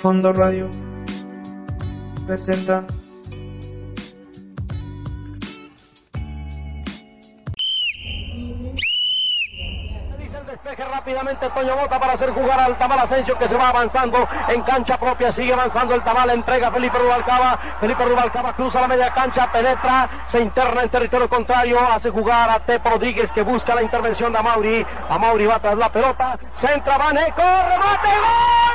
Fondo Radio presenta. Despeje rápidamente Toño Bota para hacer jugar al Tamal Asensio que se va avanzando en cancha propia, sigue avanzando el Tamal, entrega Felipe Rubalcaba, Felipe Rubalcaba cruza la media cancha, penetra, se interna en territorio contrario, hace jugar a Tepo Rodríguez que busca la intervención de Amauri, Amauri va tras la pelota, centra, Vaneco, remate, gol,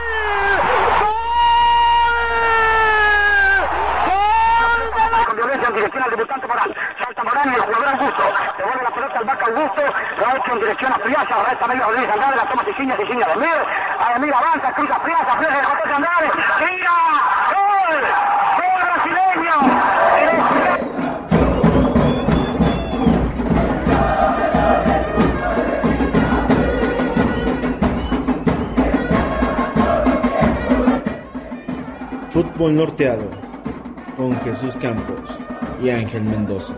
con violencia en dirección al debutante Morán. Salta Morán y el jugador Augusto. Devuelve la pelota al vaca Augusto. Lo ha hecho en dirección a Friaza. Resta medio Rodríguez Andrade. La toma Siciña, Siciña de Emir. A avanza, cruza Friaza. Friaza de José Andrade. ¡Tira! ¡Gol! ¡Gol brasileño! Fútbol Norteado con Jesús Campos y Ángel Mendoza.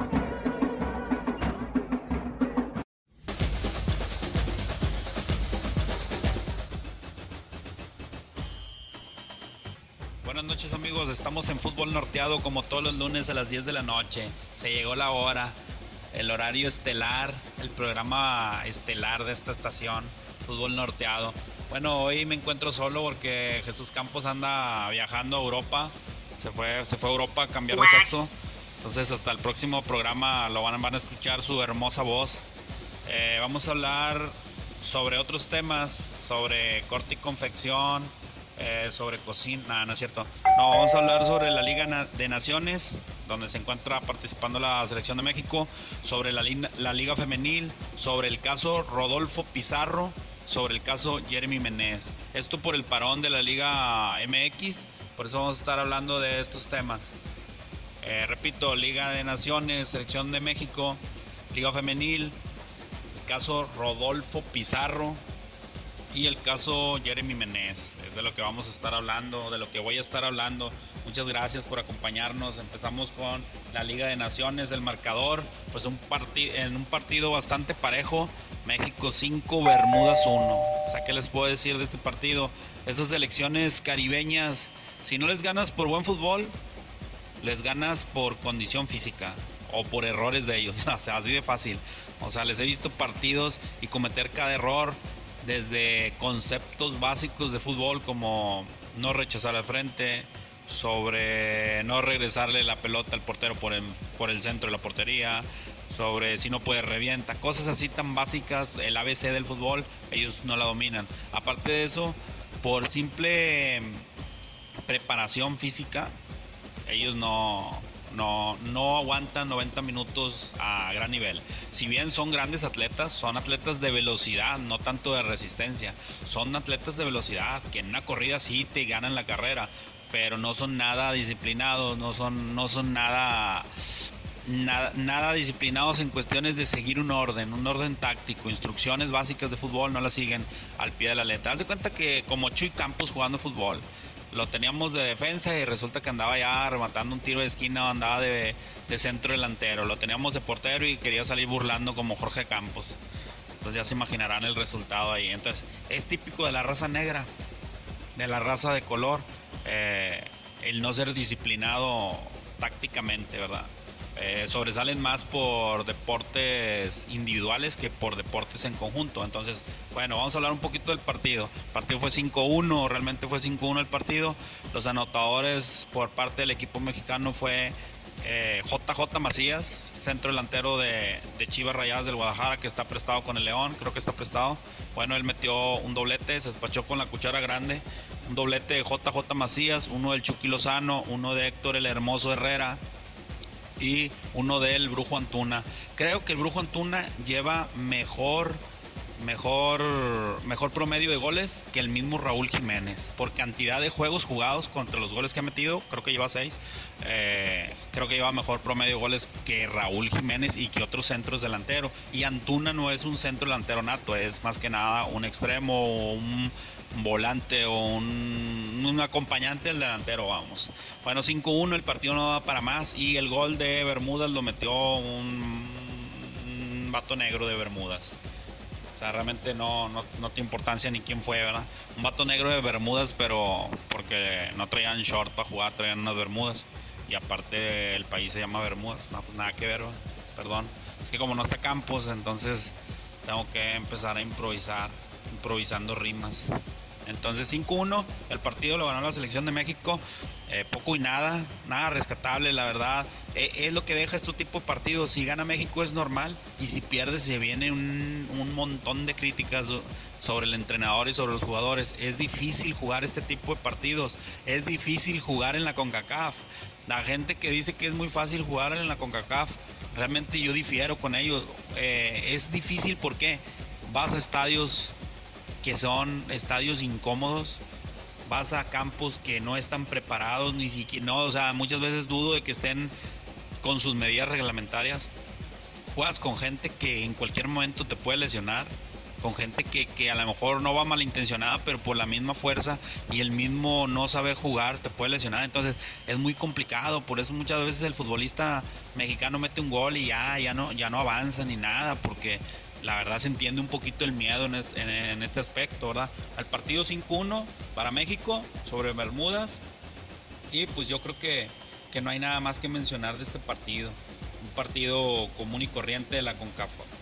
Buenas noches amigos, estamos en Fútbol Norteado como todos los lunes a las 10 de la noche. Se llegó la hora, el horario estelar, el programa estelar de esta estación, Fútbol Norteado. Bueno, hoy me encuentro solo porque Jesús Campos anda viajando a Europa. Se fue, se fue a Europa a cambiar de sexo. Entonces hasta el próximo programa lo van, a escuchar su hermosa voz. Eh, vamos a hablar sobre otros temas, sobre corte y confección, eh, sobre cocina, no es cierto. No, vamos a hablar sobre la Liga de Naciones, donde se encuentra participando la selección de México, sobre la, Liga Femenil, sobre el caso Rodolfo Pizarro, sobre el caso Jeremy Menez. Esto por el parón de la Liga MX, por eso vamos a estar hablando de estos temas. Eh, repito, Liga de Naciones, Selección de México, Liga Femenil, el caso Rodolfo Pizarro y el caso Jeremy Menez. Es de lo que vamos a estar hablando, de lo que voy a estar hablando. Muchas gracias por acompañarnos. Empezamos con la Liga de Naciones, el marcador, pues un en un partido bastante parejo. México 5, Bermudas 1. O sea, ¿qué les puedo decir de este partido? Estas selecciones caribeñas, si no les ganas por buen fútbol, les ganas por condición física o por errores de ellos. O sea, así de fácil. O sea, les he visto partidos y cometer cada error desde conceptos básicos de fútbol como no rechazar al frente, sobre no regresarle la pelota al portero por el, por el centro de la portería, sobre si no puede revienta, cosas así tan básicas, el ABC del fútbol, ellos no la dominan. Aparte de eso, por simple preparación física, ellos no, no, no aguantan 90 minutos a gran nivel. Si bien son grandes atletas, son atletas de velocidad, no tanto de resistencia. Son atletas de velocidad que en una corrida sí te ganan la carrera, pero no son nada disciplinados, no son, no son nada, nada, nada disciplinados en cuestiones de seguir un orden, un orden táctico, instrucciones básicas de fútbol, no las siguen al pie de la letra. Haz de cuenta que como Chuy Campos jugando fútbol, lo teníamos de defensa y resulta que andaba ya rematando un tiro de esquina o andaba de, de centro delantero. Lo teníamos de portero y quería salir burlando como Jorge Campos. Entonces ya se imaginarán el resultado ahí. Entonces es típico de la raza negra, de la raza de color, eh, el no ser disciplinado tácticamente, ¿verdad? Eh, sobresalen más por deportes individuales que por deportes en conjunto. Entonces, bueno, vamos a hablar un poquito del partido. El partido fue 5-1, realmente fue 5-1 el partido. Los anotadores por parte del equipo mexicano fue eh, JJ Macías, centro delantero de, de Chivas Rayadas del Guadalajara, que está prestado con el León, creo que está prestado. Bueno, él metió un doblete, se despachó con la cuchara grande. Un doblete de JJ Macías, uno del Chucky Lozano, uno de Héctor el Hermoso Herrera, y uno del Brujo Antuna. Creo que el Brujo Antuna lleva mejor mejor mejor promedio de goles que el mismo Raúl Jiménez por cantidad de juegos jugados contra los goles que ha metido creo que lleva seis eh, creo que lleva mejor promedio de goles que Raúl Jiménez y que otros centros delanteros y Antuna no es un centro delantero nato es más que nada un extremo un volante o un, un acompañante del delantero, vamos. Bueno, 5-1, el partido no da para más y el gol de Bermudas lo metió un, un vato negro de Bermudas. O sea, realmente no, no, no tiene importancia ni quién fue, ¿verdad? Un vato negro de Bermudas, pero porque no traían short para jugar, traían unas Bermudas. Y aparte el país se llama Bermudas. No, pues nada que ver, ¿verdad? perdón. Es que como no está Campos, entonces tengo que empezar a improvisar, improvisando rimas. Entonces 5-1, el partido lo ganó la selección de México. Eh, poco y nada, nada rescatable, la verdad. Eh, es lo que deja este tipo de partidos. Si gana México es normal y si pierde se viene un, montón de críticas sobre el entrenador y sobre los jugadores. Es difícil jugar este tipo de partidos. Es difícil jugar en la CONCACAF. La gente que dice que es muy fácil jugar en la CONCACAF, realmente yo difiero con ellos. Eh, es difícil porque vas a estadios que son estadios incómodos, vas a campos que no están preparados, ni siquiera, no, o sea, muchas veces dudo de que estén con sus medidas reglamentarias. Juegas con gente que en cualquier momento te puede lesionar, con gente que, que, a lo mejor no va malintencionada, pero por la misma fuerza y el mismo no saber jugar te puede lesionar. Entonces es muy complicado, por eso muchas veces el futbolista mexicano mete un gol y ya, ya, no, ya no avanza ni nada, porque la verdad se entiende un poquito el miedo en este, aspecto, ¿verdad? Al partido 5-1 para México sobre Bermudas. Y pues yo creo que, que, no hay nada más que mencionar de este partido. Un partido común y corriente de la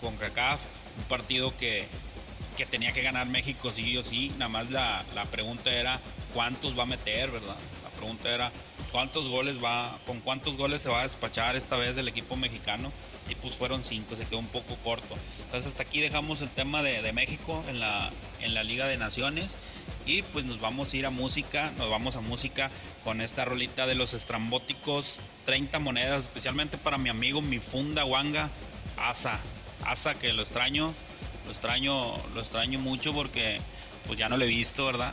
CONCACAF. Un partido que, que tenía que ganar México sí o sí. Nada más la, la pregunta era cuántos va a meter, ¿verdad? Pregunta era cuántos goles va, con cuántos goles se va a despachar esta vez el equipo mexicano y pues fueron cinco, se quedó un poco corto. Entonces hasta aquí dejamos el tema de, México en la, en la Liga de Naciones y pues nos vamos a ir a música, nos vamos a música con esta rolita de los estrambóticos, 30 monedas, especialmente para mi amigo, mi funda Wanga, Asa, Asa que lo extraño, lo extraño, lo extraño mucho porque pues ya no lo he visto, ¿verdad?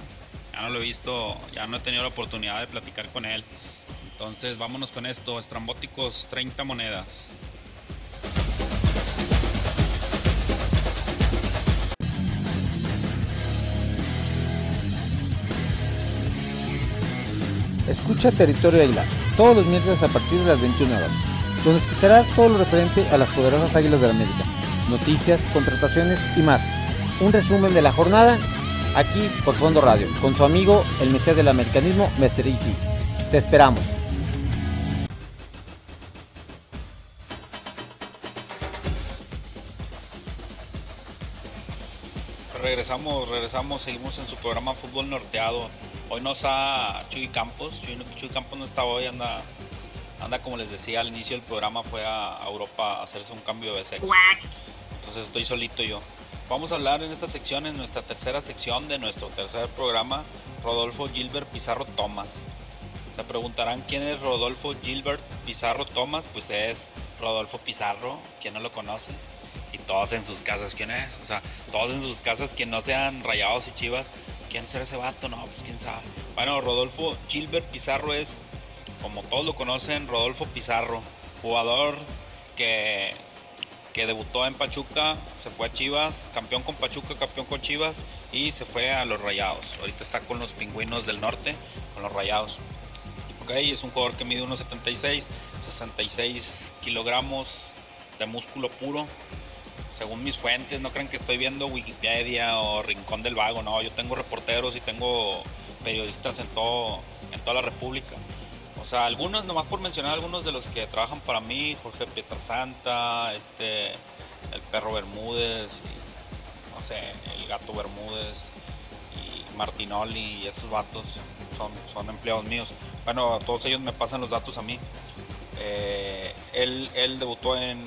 Ya no lo he visto, ya no he tenido la oportunidad de platicar con él. Entonces vámonos con esto, estrambóticos 30 monedas. Escucha Territorio Águila todos los miércoles a partir de las 21 horas, donde escucharás todo lo referente a las poderosas Águilas de la América, noticias, contrataciones y más. Un resumen de la jornada aquí por Fondo Radio, con su amigo el Mesías del Americanismo, Mr. Easy. Te esperamos. Regresamos, regresamos, seguimos en su programa Fútbol Norteado. Hoy no está Chuy Campos, Chuy, Campos no está hoy, anda, anda como les decía al inicio del programa, fue a Europa a hacerse un cambio de sexo. Entonces estoy solito yo. Vamos a hablar en esta sección, en nuestra tercera sección de nuestro tercer programa, Rodolfo Gilbert Pizarro Tomás. Se preguntarán quién es Rodolfo Gilbert Pizarro Tomás, pues es Rodolfo Pizarro, quien no lo conoce, y todos en sus casas, ¿quién es? O sea, todos en sus casas, quien no sean rayados y chivas, ¿quién será ese vato? No, pues quién sabe. Bueno, Rodolfo Gilbert Pizarro es, como todos lo conocen, Rodolfo Pizarro, jugador que que debutó en Pachuca, se fue a Chivas, campeón con Pachuca, campeón con Chivas y se fue a los Rayados. Ahorita está con los Pingüinos del Norte, con los Rayados. Ok, es un jugador que mide unos 76, 66 kilogramos de músculo puro. Según mis fuentes, no crean que estoy viendo Wikipedia o Rincón del Vago, no, yo tengo reporteros y tengo periodistas en todo en toda la República. O sea, algunos, nomás por mencionar algunos de los que trabajan para mí, Jorge Pietrasanta, este, el perro Bermúdez, y, no sé, el gato Bermúdez y Martinoli y esos vatos son, son empleados míos. Bueno, todos ellos me pasan los datos a mí. Eh, él, él, debutó en,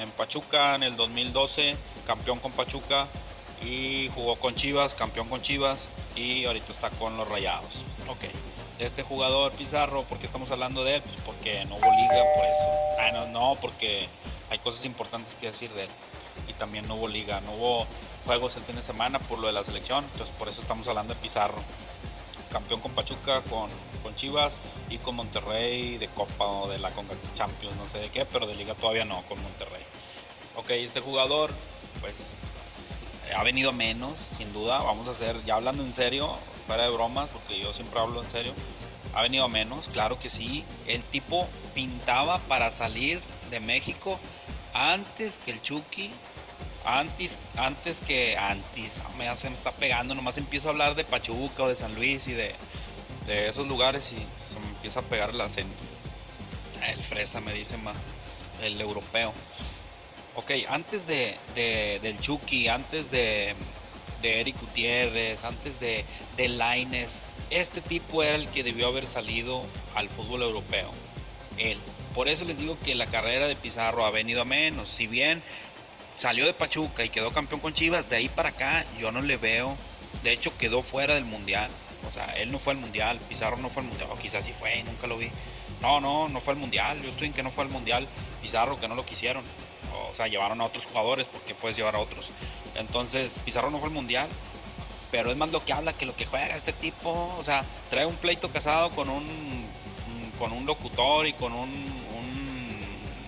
en Pachuca en el 2012, campeón con Pachuca y jugó con Chivas, campeón con Chivas y ahorita está con los Rayados. Ok este jugador Pizarro, porque estamos hablando de él? Pues porque no hubo liga, por eso. Ah, no, no, porque hay cosas importantes que decir de él. Y también no hubo liga, no hubo juegos el fin de semana por lo de la selección, entonces por eso estamos hablando de Pizarro. Campeón con Pachuca, con, con Chivas y con Monterrey de Copa o de la Conga Champions, no sé de qué, pero de liga todavía no, con Monterrey. Ok, este jugador, pues ha venido menos, sin duda. Vamos a hacer, ya hablando en serio, fuera de bromas, porque yo siempre hablo en serio. Ha venido menos, claro que sí. El tipo pintaba para salir de México antes que el Chucky, antes, antes que antes, me, se me está pegando, nomás empiezo a hablar de Pachuca o de San Luis y de, esos lugares y se me empieza a pegar el acento. El fresa me dice más, el europeo. Ok, antes de, del Chucky, antes de, de Eric Gutiérrez, antes de, de Laines, este tipo era el que debió haber salido al fútbol europeo. Él. Por eso les digo que la carrera de Pizarro ha venido a menos. Si bien salió de Pachuca y quedó campeón con Chivas, de ahí para acá yo no le veo. De hecho, quedó fuera del mundial. O sea, él no fue al mundial, Pizarro no fue al mundial, o quizás sí fue, nunca lo vi. No, no, no fue al mundial. Yo estoy en que no fue al mundial. Pizarro, que no lo quisieron. O sea, llevaron a otros jugadores porque puedes llevar a otros. Entonces, Pizarro no fue al mundial. Pero es más lo que habla que lo que juega este tipo. O sea, trae un pleito casado con un, con un locutor y con un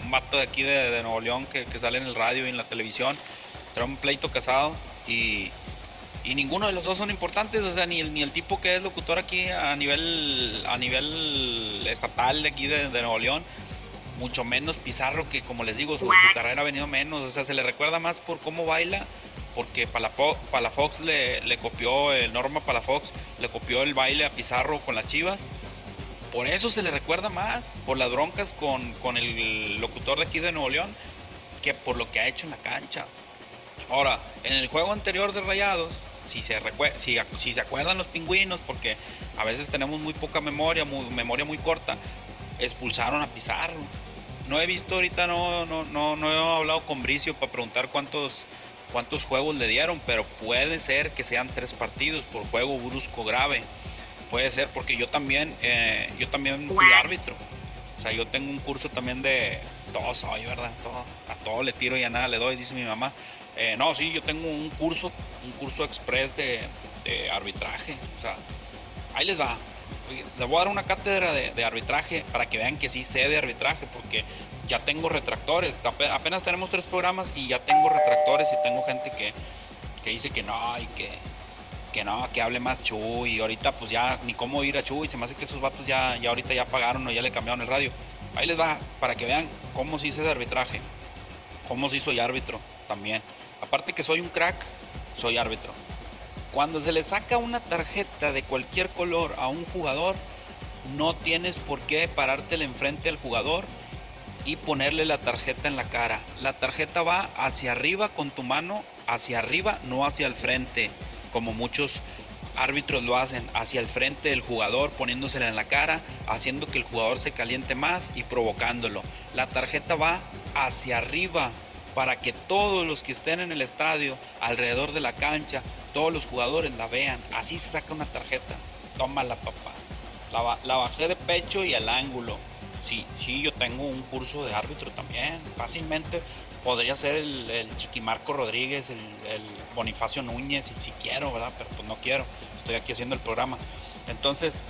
un vato de aquí de, Nuevo León que, sale en el radio y en la televisión, trae un pleito casado y, ninguno de los dos son importantes, o sea, ni ni el tipo que es locutor aquí a nivel, a nivel estatal de aquí de, Nuevo León, mucho menos Pizarro, que como les digo, su, carrera ha venido menos, o sea, se le recuerda más por cómo baila, porque Palafox le, le copió, el Norma Palafox le copió el baile a Pizarro con las chivas por eso se le recuerda más, por las broncas con, el locutor de aquí de Nuevo León, que por lo que ha hecho en la cancha. Ahora, en el juego anterior de Rayados, si se, si, si se acuerdan los pingüinos, porque a veces tenemos muy poca memoria, muy, memoria muy corta, expulsaron a Pizarro. No he visto ahorita, no, no, no, no he hablado con Bricio para preguntar cuántos, cuántos juegos le dieron, pero puede ser que sean tres partidos por juego brusco grave. Puede ser, porque yo también, eh, yo también fui árbitro. O sea, yo tengo un curso también de todo soy, ¿verdad? Todo, a todo le tiro y a nada le doy, dice mi mamá. Eh, no, sí, yo tengo un curso, un curso express de, arbitraje. O sea, ahí les va. Les voy a dar una cátedra de, arbitraje para que vean que sí sé de arbitraje, porque ya tengo retractores. Apenas tenemos tres programas y ya tengo retractores y tengo gente que, que dice que no y que, que no, que hable más Chuy. Y ahorita pues ya ni cómo ir a Chuy. Se me hace que esos vatos ya, ya ahorita ya pagaron o ya le cambiaron el radio. Ahí les va para que vean cómo se hizo de arbitraje. Cómo se soy árbitro también. Aparte que soy un crack, soy árbitro. Cuando se le saca una tarjeta de cualquier color a un jugador, no tienes por qué parártele enfrente al jugador y ponerle la tarjeta en la cara. La tarjeta va hacia arriba con tu mano, hacia arriba, no hacia el frente como muchos árbitros lo hacen, hacia el frente del jugador, poniéndosela en la cara, haciendo que el jugador se caliente más y provocándolo. La tarjeta va hacia arriba para que todos los que estén en el estadio, alrededor de la cancha, todos los jugadores la vean. Así se saca una tarjeta. Tómala, papá. La, la bajé de pecho y al ángulo. Sí, sí, yo tengo un curso de árbitro también. Fácilmente podría ser el, Chiquimarco Rodríguez, el, Bonifacio Núñez, si, quiero, ¿verdad? Pero pues no quiero, estoy aquí haciendo el programa. Entonces,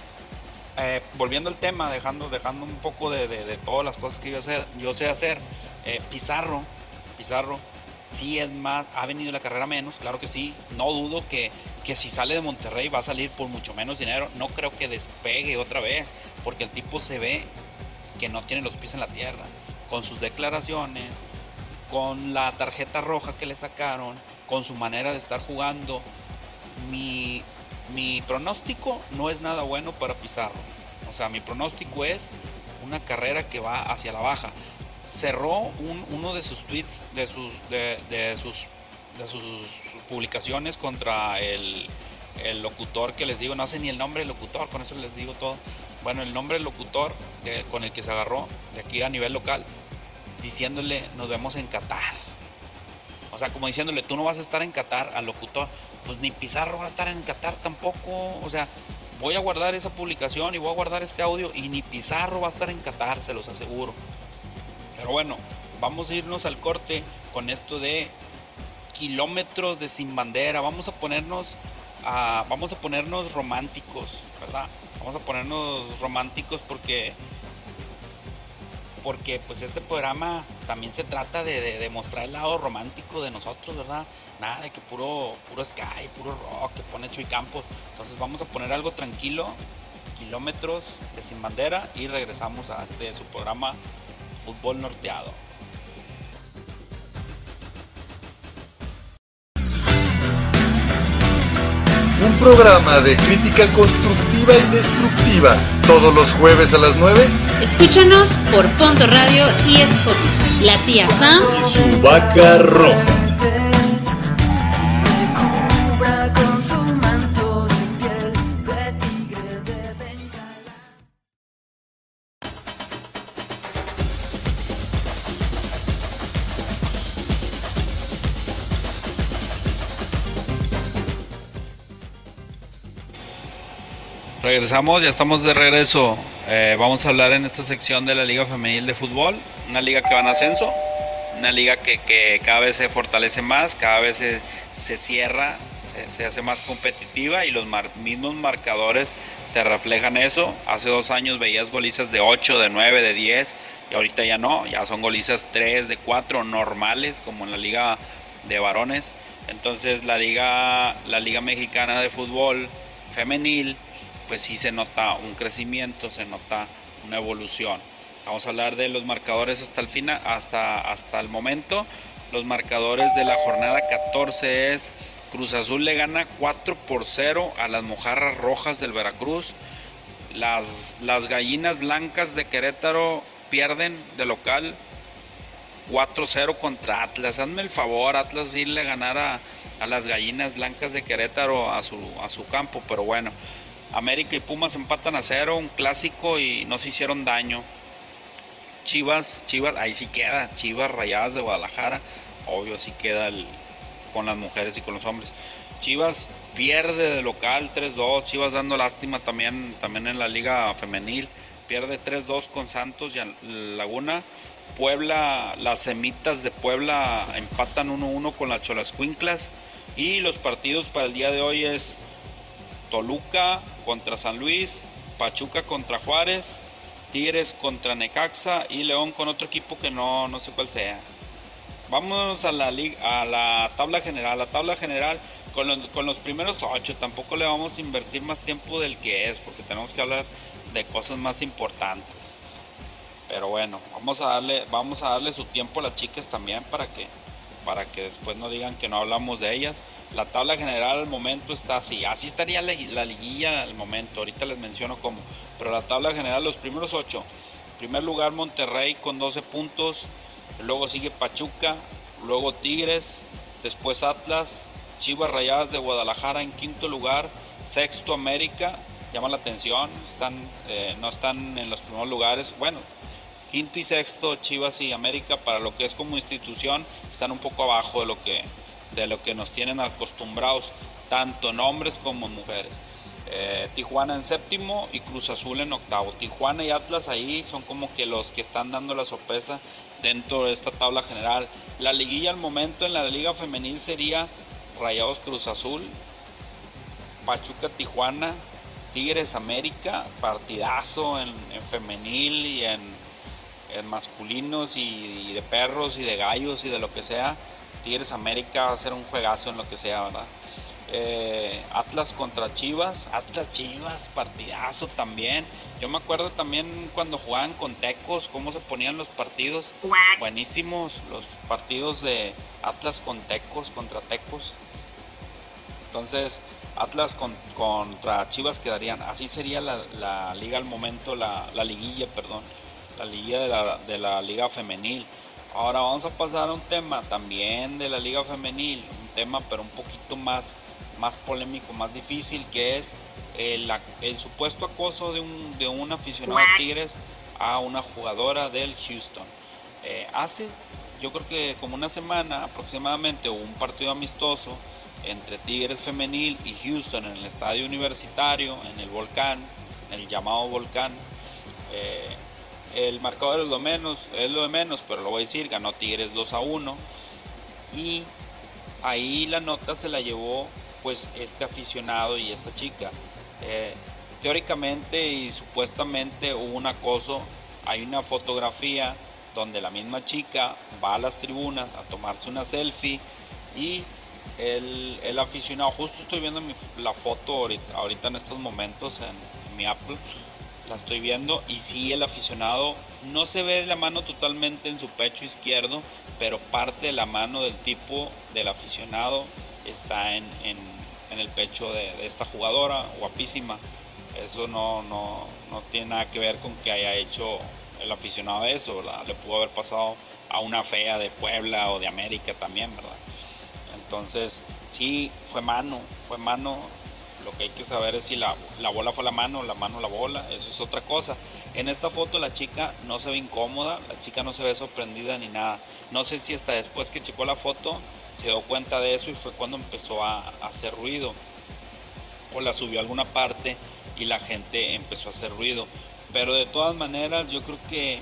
eh, volviendo al tema, dejando, dejando un poco de, todas las cosas que yo, hacer, yo sé hacer, eh, Pizarro, Pizarro, sí es más, ha venido la carrera menos, claro que sí, no dudo que, que si sale de Monterrey va a salir por mucho menos dinero, no creo que despegue otra vez, porque el tipo se ve que no tiene los pies en la tierra, con sus declaraciones, con la tarjeta roja que le sacaron, con su manera de estar jugando, mi, pronóstico no es nada bueno para Pizarro. O sea, mi pronóstico es una carrera que va hacia la baja. Cerró uno de sus tweets, de sus, de, sus, de sus publicaciones contra el, locutor que les digo, no sé ni el nombre del locutor, con eso les digo todo. Bueno, el nombre del locutor con el que se agarró de aquí a nivel local diciéndole nos vemos en Qatar. O sea, como diciéndole, tú no vas a estar en Qatar al locutor. Pues ni Pizarro va a estar en Qatar tampoco. O sea, voy a guardar esa publicación y voy a guardar este audio y ni Pizarro va a estar en Qatar, se los aseguro. Pero bueno, vamos a irnos al corte con esto de kilómetros de sin bandera. Vamos a ponernos vamos a ponernos románticos, ¿verdad? Vamos a ponernos románticos porque porque pues este programa también se trata de, demostrar el lado romántico de nosotros, ¿verdad? Nada de que puro, puro sky, puro rock, que pone Chuy Campos. Entonces vamos a poner algo tranquilo, kilómetros de sin bandera y regresamos a este su programa fútbol norteado. Un programa de crítica constructiva y destructiva todos los jueves a las 9. Escúchanos por Fondo Radio y Spotify. La tía Sam y su vaca roja. Regresamos, ya estamos de regreso. Eh, vamos a hablar en esta sección de la Liga Femenil de Fútbol, una liga que va en ascenso, una liga que, cada vez se fortalece más, cada vez se, cierra, se, hace más competitiva y los mismos marcadores te reflejan eso. Hace dos años veías golizas de 8, de 9, de 10 y ahorita ya no, ya son golizas 3, de 4 normales como en la liga de varones. Entonces la liga, la liga mexicana de fútbol femenil pues sí se nota un crecimiento, se nota una evolución. Vamos a hablar de los marcadores hasta el final, hasta, hasta el momento. Los marcadores de la jornada 14 es Cruz Azul le gana 4 por 0 a las mojarras rojas del Veracruz. Las, las gallinas blancas de Querétaro pierden de local 4-0 contra Atlas. Hazme el favor, Atlas irle a ganar a, a, las gallinas blancas de Querétaro a su, a su campo, pero bueno. América y Pumas empatan a cero, un clásico y no se hicieron daño. Chivas, Chivas, ahí sí queda, Chivas Rayadas de Guadalajara, obvio sí queda con las mujeres y con los hombres. Chivas pierde de local 3-2, Chivas dando lástima también, también en la liga femenil, pierde 3-2 con Santos y Laguna. Puebla, las semitas de Puebla empatan 1-1 con las Cholas Cuinclas. Y los partidos para el día de hoy es Toluca contra San Luis, Pachuca contra Juárez, Tigres contra Necaxa y León con otro equipo que no, no sé cuál sea. Vamos a la, a la tabla general. La tabla general con los, con los primeros ocho tampoco le vamos a invertir más tiempo del que es porque tenemos que hablar de cosas más importantes. Pero bueno, vamos a darle, vamos a darle su tiempo a las chicas también para que, para que después no digan que no hablamos de ellas. La tabla general al momento está así. Así estaría la, liguilla al momento. Ahorita les menciono cómo. Pero la tabla general, los primeros ocho. primer lugar Monterrey con 12 puntos. Luego sigue Pachuca. Luego Tigres. Después Atlas. Chivas Rayadas de Guadalajara en quinto lugar. Sexto América. Llama la atención. Están, eh, no están en los primeros lugares. Bueno, quinto y sexto Chivas y América para lo que es como institución están un poco abajo de lo que de lo que nos tienen acostumbrados, tanto en hombres como en mujeres. Eh, Tijuana en séptimo y Cruz Azul en octavo. Tijuana y Atlas ahí son como que los que están dando la sorpresa dentro de esta tabla general. La liguilla al momento en la liga femenil sería Rayados Cruz Azul, Pachuca Tijuana, Tigres América, partidazo en, femenil y en, masculinos y de perros y de gallos y de lo que sea. Tigres América va a ser un juegazo en lo que sea, ¿verdad? Eh, Atlas contra Chivas, Atlas Chivas, partidazo también. Yo me acuerdo también cuando jugaban con Tecos, cómo se ponían los partidos. Buenísimos los partidos de Atlas con Tecos, contra Tecos. Entonces, Atlas contra Chivas quedarían. Así sería la, liga al momento, la, liguilla, perdón. La liguilla de la, de la liga femenil. Ahora vamos a pasar a un tema también de la liga femenil, un tema pero un poquito más, más polémico, más difícil, que es el, supuesto acoso de un, de un aficionado de Tigres a una jugadora del Houston. Eh, hace, yo creo que como una semana aproximadamente hubo un partido amistoso entre Tigres femenil y Houston en el estadio universitario, en el volcán, en el llamado volcán. Eh, el marcador es lo menos, es lo de menos, pero lo voy a decir, ganó Tigres 2 a 1 y ahí la nota se la llevó pues este aficionado y esta chica. Eh, teóricamente y supuestamente hubo un acoso, hay una fotografía donde la misma chica va a las tribunas a tomarse una selfie y el, aficionado, justo estoy viendo la foto ahorita, en estos momentos en, en mi Apple, la estoy viendo y sí el aficionado no se ve la mano totalmente en su pecho izquierdo, pero parte de la mano del tipo del aficionado está en, en el pecho de, esta jugadora, guapísima. Eso no, no, no, tiene nada que ver con que haya hecho el aficionado eso, ¿verdad? Le pudo haber pasado a una fea de Puebla o de América también, ¿verdad? Entonces, sí, fue mano, fue mano. Lo que hay que saber es si la, la bola fue la mano, la mano la bola, eso es otra cosa. En esta foto la chica no se ve incómoda, la chica no se ve sorprendida ni nada. No sé si hasta después que checó la foto se dio cuenta de eso y fue cuando empezó a, hacer ruido. O la subió a alguna parte y la gente empezó a hacer ruido. Pero de todas maneras yo creo que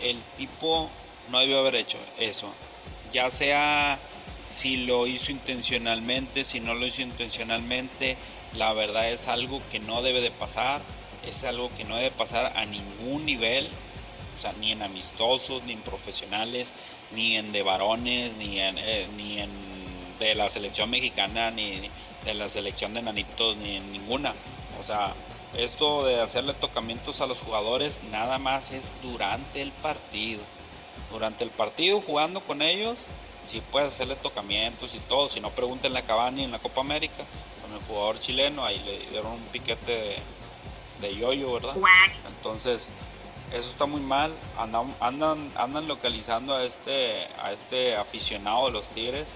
el tipo no debió haber hecho eso. Ya sea si lo hizo intencionalmente, si no lo hizo intencionalmente, la verdad es algo que no debe de pasar, es algo que no debe pasar a ningún nivel, o sea, ni en amistosos, ni en profesionales, ni en de varones, ni en, eh, ni en de la selección mexicana, ni de la selección de nanitos, ni en ninguna. O sea, esto de hacerle tocamientos a los jugadores nada más es durante el partido. Durante el partido jugando con ellos, si puedes hacerle tocamientos y todo. Si no, pregúntenle a Cavani en la Copa América con el jugador chileno. Ahí le dieron un piquete de, de yoyo, ¿verdad? Entonces, eso está muy mal. Andan, andan, andan localizando a este, a este aficionado de los Tigres.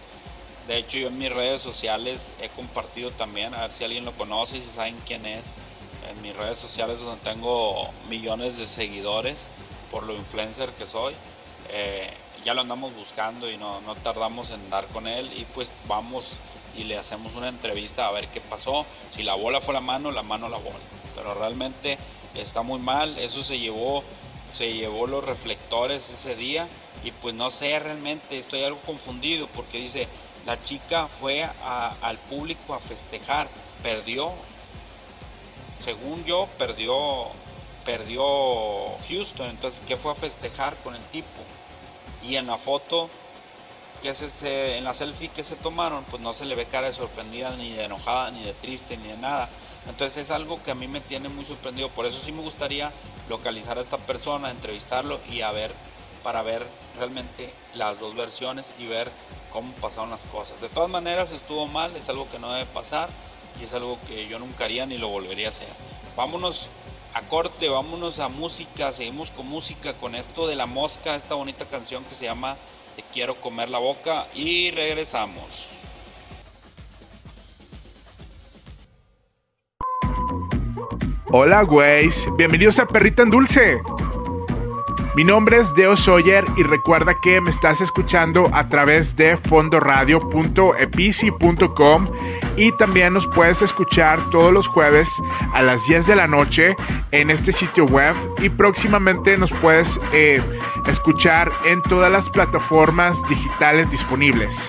De hecho, yo en mis redes sociales he compartido también, a ver si alguien lo conoce si saben quién es. En mis redes sociales donde tengo millones de seguidores por lo influencer que soy. Eh, ya lo andamos buscando y no, no tardamos en dar con él y pues vamos y le hacemos una entrevista a ver qué pasó. Si la bola fue la mano, la mano la bola. Pero realmente está muy mal, eso se llevó, se llevó los reflectores ese día y pues no sé realmente, estoy algo confundido porque dice, la chica fue al público a festejar, perdió, según yo, perdió, perdió Houston, entonces, ¿qué fue a festejar con el tipo? Y en la foto, que es este, en la selfie que se tomaron, pues no se le ve cara de sorprendida, ni de enojada, ni de triste, ni de nada. Entonces es algo que a mí me tiene muy sorprendido. Por eso sí me gustaría localizar a esta persona, entrevistarlo y a ver, para ver realmente las dos versiones y ver cómo pasaron las cosas. De todas maneras estuvo mal, es algo que no debe pasar y es algo que yo nunca haría ni lo volvería a hacer. Vámonos a corte, vámonos a música, seguimos con música, con esto de la mosca, esta bonita canción que se llama Te quiero comer la boca y regresamos. Hola, güeyes. Bienvenidos a Perrita en Dulce. Mi nombre es Deo Sawyer y recuerda que me estás escuchando a través de fondoradio.epici.com y también nos puedes escuchar todos los jueves a las 10 de la noche en este sitio web y próximamente nos puedes eh, escuchar en todas las plataformas digitales disponibles.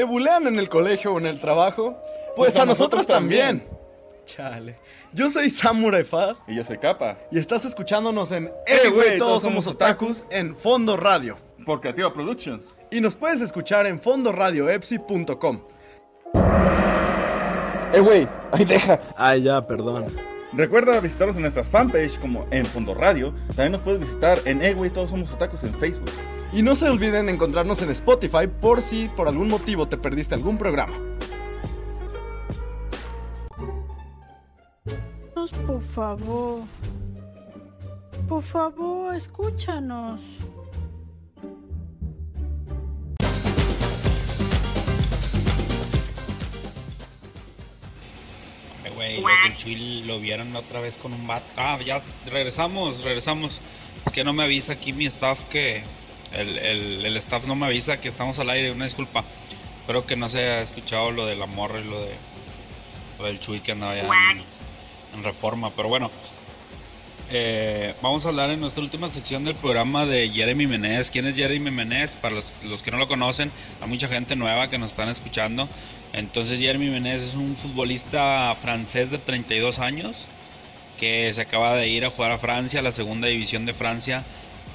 ¿Te bulean en el colegio o en el trabajo? Pues, a, nosotros, también. Chale. Yo soy Samurai Fa. Y yo soy Capa. Y estás escuchándonos en Eh, güey, todos somos otakus en Fondo Radio. Por Creativa Productions. Y nos puedes escuchar en fondoradioepsi.com. Eh, güey, ahí deja. Ay, ya, perdón. Recuerda visitarnos en nuestras fanpage como en Fondo Radio. También nos puedes visitar en Eh, güey, todos somos otakus en Facebook. Y no se olviden encontrarnos en Spotify por si por algún motivo te perdiste algún programa. Por favor. Por favor, escúchanos. Güey, el Chuy lo vieron otra vez con un bat. Ah, ya regresamos, regresamos. Es que no me avisa aquí mi staff que el, el, el staff no me avisa que estamos al aire, una disculpa. Creo que no se ha escuchado lo de la morra y lo de lo del Chuy que andaba ya en, en reforma, pero bueno. Eh, vamos a hablar en nuestra última sección del programa de Jeremy Menez. ¿Quién es Jeremy Menez? Para los, los que no lo conocen, hay mucha gente nueva que nos están escuchando. Entonces Jeremy Menez es un futbolista francés de 32 años que se acaba de ir a jugar a Francia, la segunda división de Francia.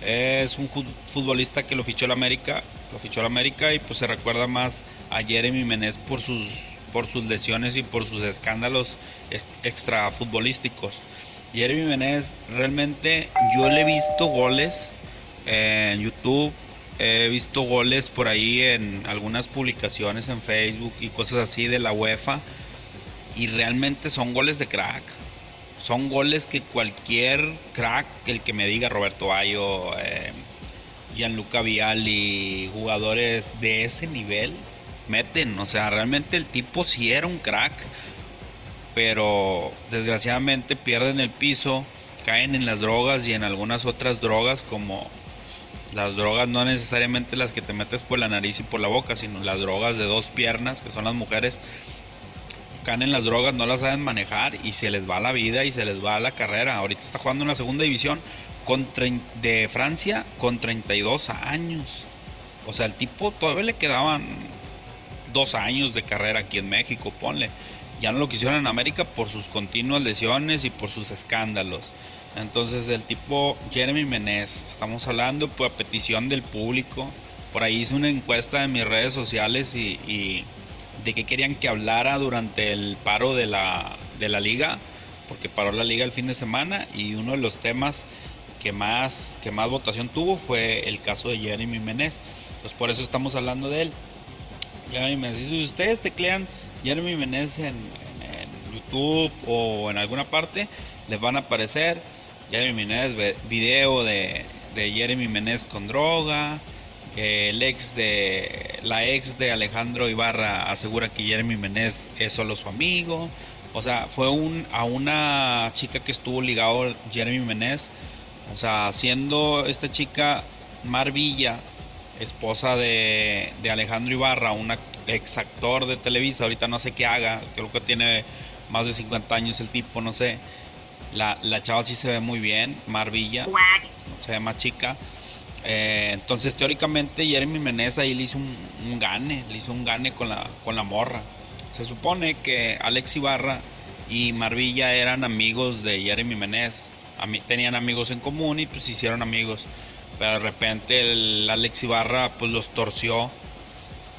Es un futbolista que lo fichó el América, lo fichó el América y pues se recuerda más a Jeremy Menez por sus por sus lesiones y por sus escándalos extra futbolísticos. Jeremy Menez, realmente yo le he visto goles en YouTube, he visto goles por ahí en algunas publicaciones en Facebook y cosas así de la UEFA y realmente son goles de crack. Son goles que cualquier crack, el que me diga Roberto Bayo, eh, Gianluca Vialli, jugadores de ese nivel, meten. O sea, realmente el tipo sí era un crack pero desgraciadamente pierden el piso, caen en las drogas y en algunas otras drogas como las drogas no necesariamente las que te metes por la nariz y por la boca, sino las drogas de dos piernas, que son las mujeres, caen en las drogas, no las saben manejar y se les va la vida y se les va la carrera. Ahorita está jugando en la segunda división con de Francia con 32 años. O sea, el tipo todavía le quedaban dos años de carrera aquí en México, ponle ya no lo quisieron en América por sus continuas lesiones y por sus escándalos. Entonces el tipo Jeremy Menez, estamos hablando por petición del público. Por ahí hice una encuesta en mis redes sociales y, de qué querían que hablara durante el paro de la, de la liga, porque paró la liga el fin de semana y uno de los temas que más, que más votación tuvo fue el caso de Jeremy Menez. Pues por eso estamos hablando de él. Jeremy Menez, si ustedes teclean Jeremy Menez en, YouTube o en alguna parte, les van a aparecer Jeremy Menez, video de, Jeremy Menez con droga, el ex de la ex de Alejandro Ibarra asegura que Jeremy Menez es solo su amigo. O sea, fue un, a una chica que estuvo ligado Jeremy Menez. O sea, siendo esta chica Marvilla, esposa de, de Alejandro Ibarra, una ex actor de Televisa, ahorita no sé qué haga, creo que tiene más de 50 años el tipo, no sé. La, la chava sí se ve muy bien, Marvilla, se ve más chica. Eh, entonces, teóricamente, Jeremy Menez ahí le hizo un, gane, le hizo un gane con la, con la morra. Se supone que Alex Ibarra y Marvilla eran amigos de Jeremy Menez. tenían amigos en común y pues hicieron amigos. Pero de repente Alex Ibarra pues los torció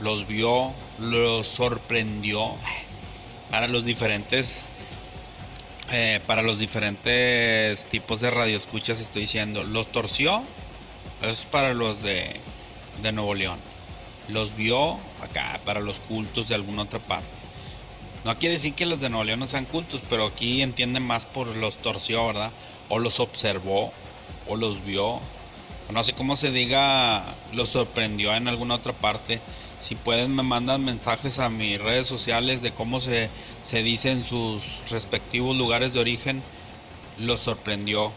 los vio, los sorprendió para los diferentes eh, para los diferentes tipos de radioescuchas estoy diciendo los torció es para los de, de Nuevo León los vio acá para los cultos de alguna otra parte no quiere decir que los de Nuevo León no sean cultos pero aquí entienden más por los torció verdad o los observó o los vio no sé cómo se diga los sorprendió en alguna otra parte si pueden me mandan mensajes a mis redes sociales de cómo se, se dice en sus respectivos lugares de origen. Los sorprendió.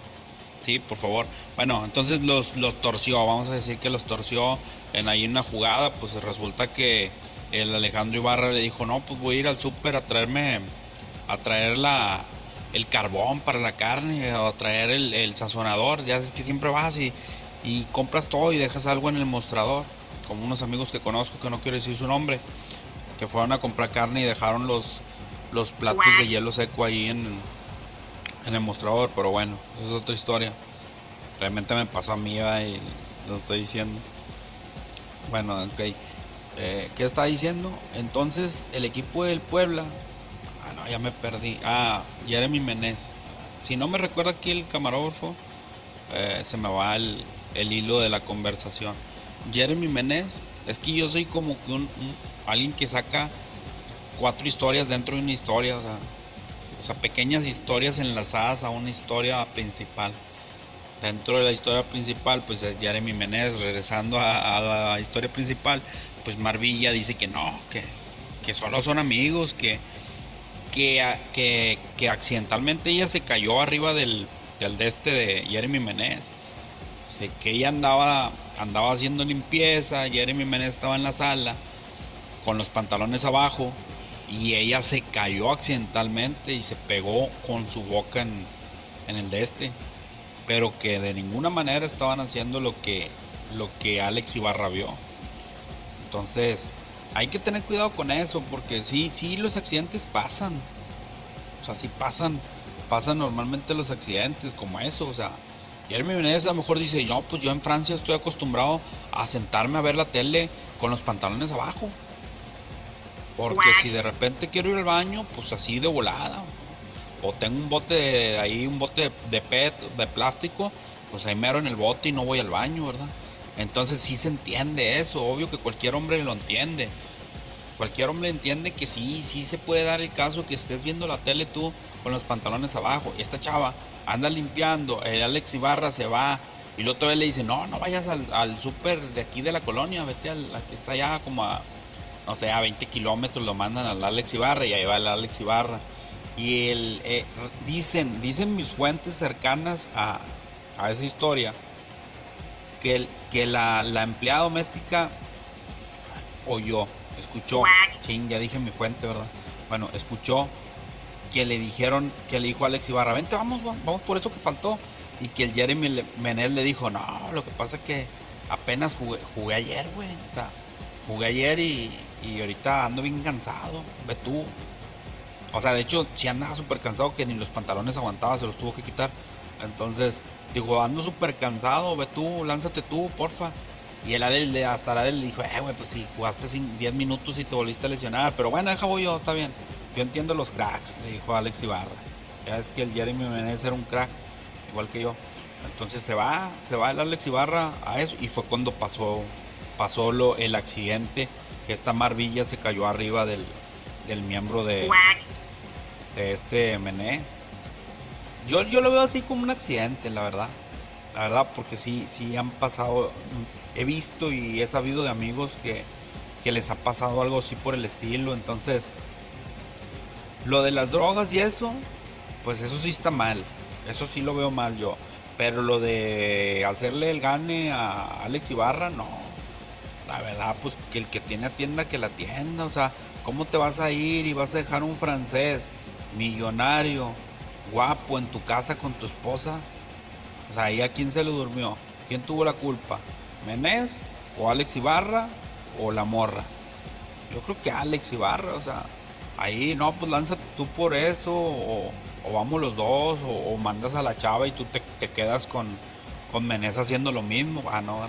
Sí, por favor. Bueno, entonces los, los torció. Vamos a decir que los torció en ahí una jugada. Pues resulta que el Alejandro Ibarra le dijo, no, pues voy a ir al súper a traerme, a traer la, el carbón para la carne, o a traer el, el sazonador. Ya sabes que siempre vas y, y compras todo y dejas algo en el mostrador como unos amigos que conozco, que no quiero decir su nombre, que fueron a comprar carne y dejaron los, los platos de hielo seco ahí en, en el mostrador, pero bueno, esa es otra historia. Realmente me pasó a mí y lo estoy diciendo. Bueno, ok. Eh, ¿Qué está diciendo? Entonces, el equipo del Puebla. Ah, no, ya me perdí. Ah, Jeremy Menez. Si no me recuerda aquí el camarógrafo, eh, se me va el, el hilo de la conversación. Jeremy Menez, es que yo soy como que un, alguien que saca cuatro historias dentro de una historia, o sea, pequeñas historias enlazadas a una historia principal. Dentro de la historia principal, pues es Jeremy Menez, regresando a, la historia principal, pues Marvilla dice que no, que, que solo son amigos, que, que, que, accidentalmente ella se cayó arriba del, del de este de Jeremy Menez. que ella andaba andaba haciendo limpieza, Jeremy Menez estaba en la sala con los pantalones abajo y ella se cayó accidentalmente y se pegó con su boca en, en el de este, pero que de ninguna manera estaban haciendo lo que, lo que Alex Ibarra vio. Entonces, hay que tener cuidado con eso, porque sí, sí, los accidentes pasan. O sea, sí pasan, pasan normalmente los accidentes como eso, o sea. Jeremy Menez a lo mejor dice, no, pues yo en Francia estoy acostumbrado a sentarme a ver la tele con los pantalones abajo. Porque si de repente quiero ir al baño, pues así de volada. O tengo un bote de, ahí, un bote de PET, de plástico, pues ahí mero en el bote y no voy al baño, ¿verdad? Entonces sí se entiende eso, obvio que cualquier hombre lo entiende. Cualquier hombre entiende que sí, sí se puede dar el caso que estés viendo la tele tú con los pantalones abajo. Y esta chava anda limpiando, el Alex Ibarra se va y luego todavía le dice, no, no vayas al, al súper de aquí de la colonia, vete al que está allá como a, no sé, a 20 kilómetros, lo mandan al Alex Ibarra y ahí va el Alex Ibarra. Y el, eh, dicen, dicen mis fuentes cercanas a, a esa historia, que, el, que la, la empleada doméstica oyó, escuchó, ching, ya dije mi fuente, ¿verdad? Bueno, escuchó que le dijeron, que le dijo a Alex Ibarra, vente, vamos, vamos por eso que faltó. Y que el Jeremy Menel le dijo, no, lo que pasa es que apenas jugué, jugué ayer, güey. O sea, jugué ayer y, y ahorita ando bien cansado, ve tú. O sea, de hecho, si andaba súper cansado que ni los pantalones aguantaba, se los tuvo que quitar. Entonces, dijo, ando súper cansado, ve tú, lánzate tú, porfa. Y el Ale, hasta el le dijo, eh, güey, pues si jugaste 10 minutos y te volviste a lesionar. Pero bueno, deja voy yo, está bien. Yo entiendo los cracks, le dijo Alex Ibarra. Ya es que el Jeremy Menez era un crack, igual que yo. Entonces se va, se va el Alex Ibarra a eso. Y fue cuando pasó, pasó lo, el accidente, que esta Marvilla se cayó arriba del, del miembro de, este Menez. Yo, yo lo veo así como un accidente, la verdad. La verdad, porque sí, sí han pasado, he visto y he sabido de amigos que, que les ha pasado algo así por el estilo. Entonces, lo de las drogas y eso, pues eso sí está mal. Eso sí lo veo mal yo. Pero lo de hacerle el gane a Alex Ibarra, no. La verdad, pues que el que tiene tienda, que la tienda. O sea, ¿cómo te vas a ir y vas a dejar un francés millonario, guapo, en tu casa con tu esposa? O sea, ¿ahí a quién se le durmió? ¿Quién tuvo la culpa? ¿Menés? ¿O Alex Ibarra? ¿O la morra? Yo creo que Alex Ibarra, o sea, ahí no, pues lánzate tú por eso, o, vamos los dos, o, mandas a la chava y tú te, te quedas con, con Menés haciendo lo mismo. Ah, no,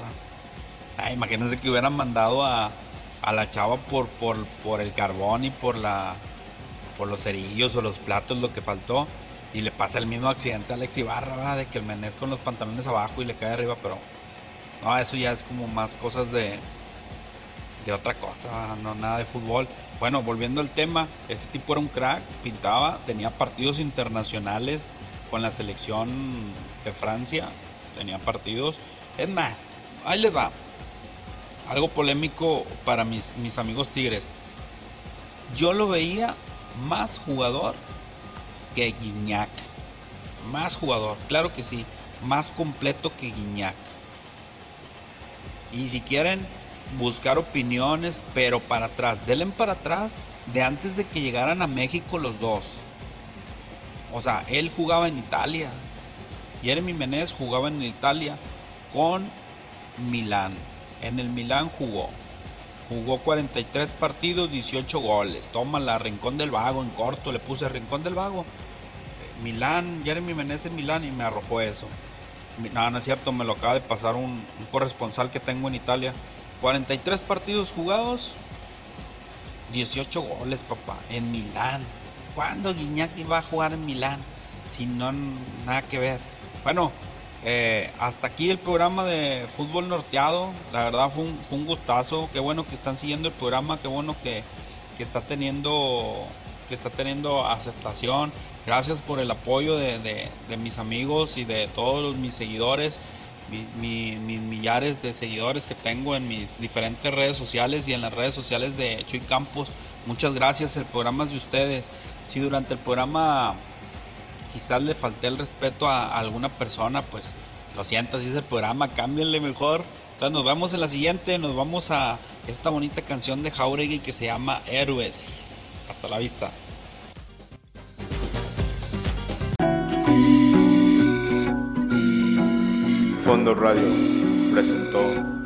ah, imagínense que hubieran mandado a, a la chava por, por, por el carbón y por la por los cerillos o los platos, lo que faltó. Y le pasa el mismo accidente a Alex Ibarra, de que el Menés con los pantalones abajo y le cae arriba, pero no, eso ya es como más cosas de, de otra cosa, no nada de fútbol. Bueno, volviendo al tema, este tipo era un crack, pintaba, tenía partidos internacionales con la selección de Francia, tenía partidos. Es más, ahí les va. Algo polémico para mis, mis amigos Tigres. Yo lo veía más jugador que Guiñac. Más jugador, claro que sí. Más completo que Guiñac. Y si quieren buscar opiniones, pero para atrás, denle para atrás de antes de que llegaran a México los dos. O sea, él jugaba en Italia. Jeremy Menez jugaba en Italia con Milán. En el Milán jugó. Jugó 43 partidos, 18 goles. Toma la Rincón del Vago en corto, le puse Rincón del Vago. Milán, Jeremy Menez en Milán y me arrojó eso. No, no es cierto, me lo acaba de pasar un, un corresponsal que tengo en Italia. 43 partidos jugados, 18 goles, papá, en Milán. ¿Cuándo Guiñac iba a jugar en Milán? Si no, nada que ver. Bueno, eh, hasta aquí el programa de fútbol norteado. La verdad fue un, fue un, gustazo. Qué bueno que están siguiendo el programa. Qué bueno que, que está teniendo que está teniendo aceptación. Gracias por el apoyo de, de, mis amigos y de todos mis seguidores. Mi, mi, mis millares de seguidores que tengo en mis diferentes redes sociales y en las redes sociales de Chuy Campos. Muchas gracias. El programa es de ustedes. Si durante el programa quizás le falté el respeto a, alguna persona, pues lo siento, así es el programa, cámbienle mejor. Entonces nos vemos en la siguiente, nos vamos a esta bonita canción de Jauregui que se llama Héroes. Hasta la vista. Fondo Radio presentó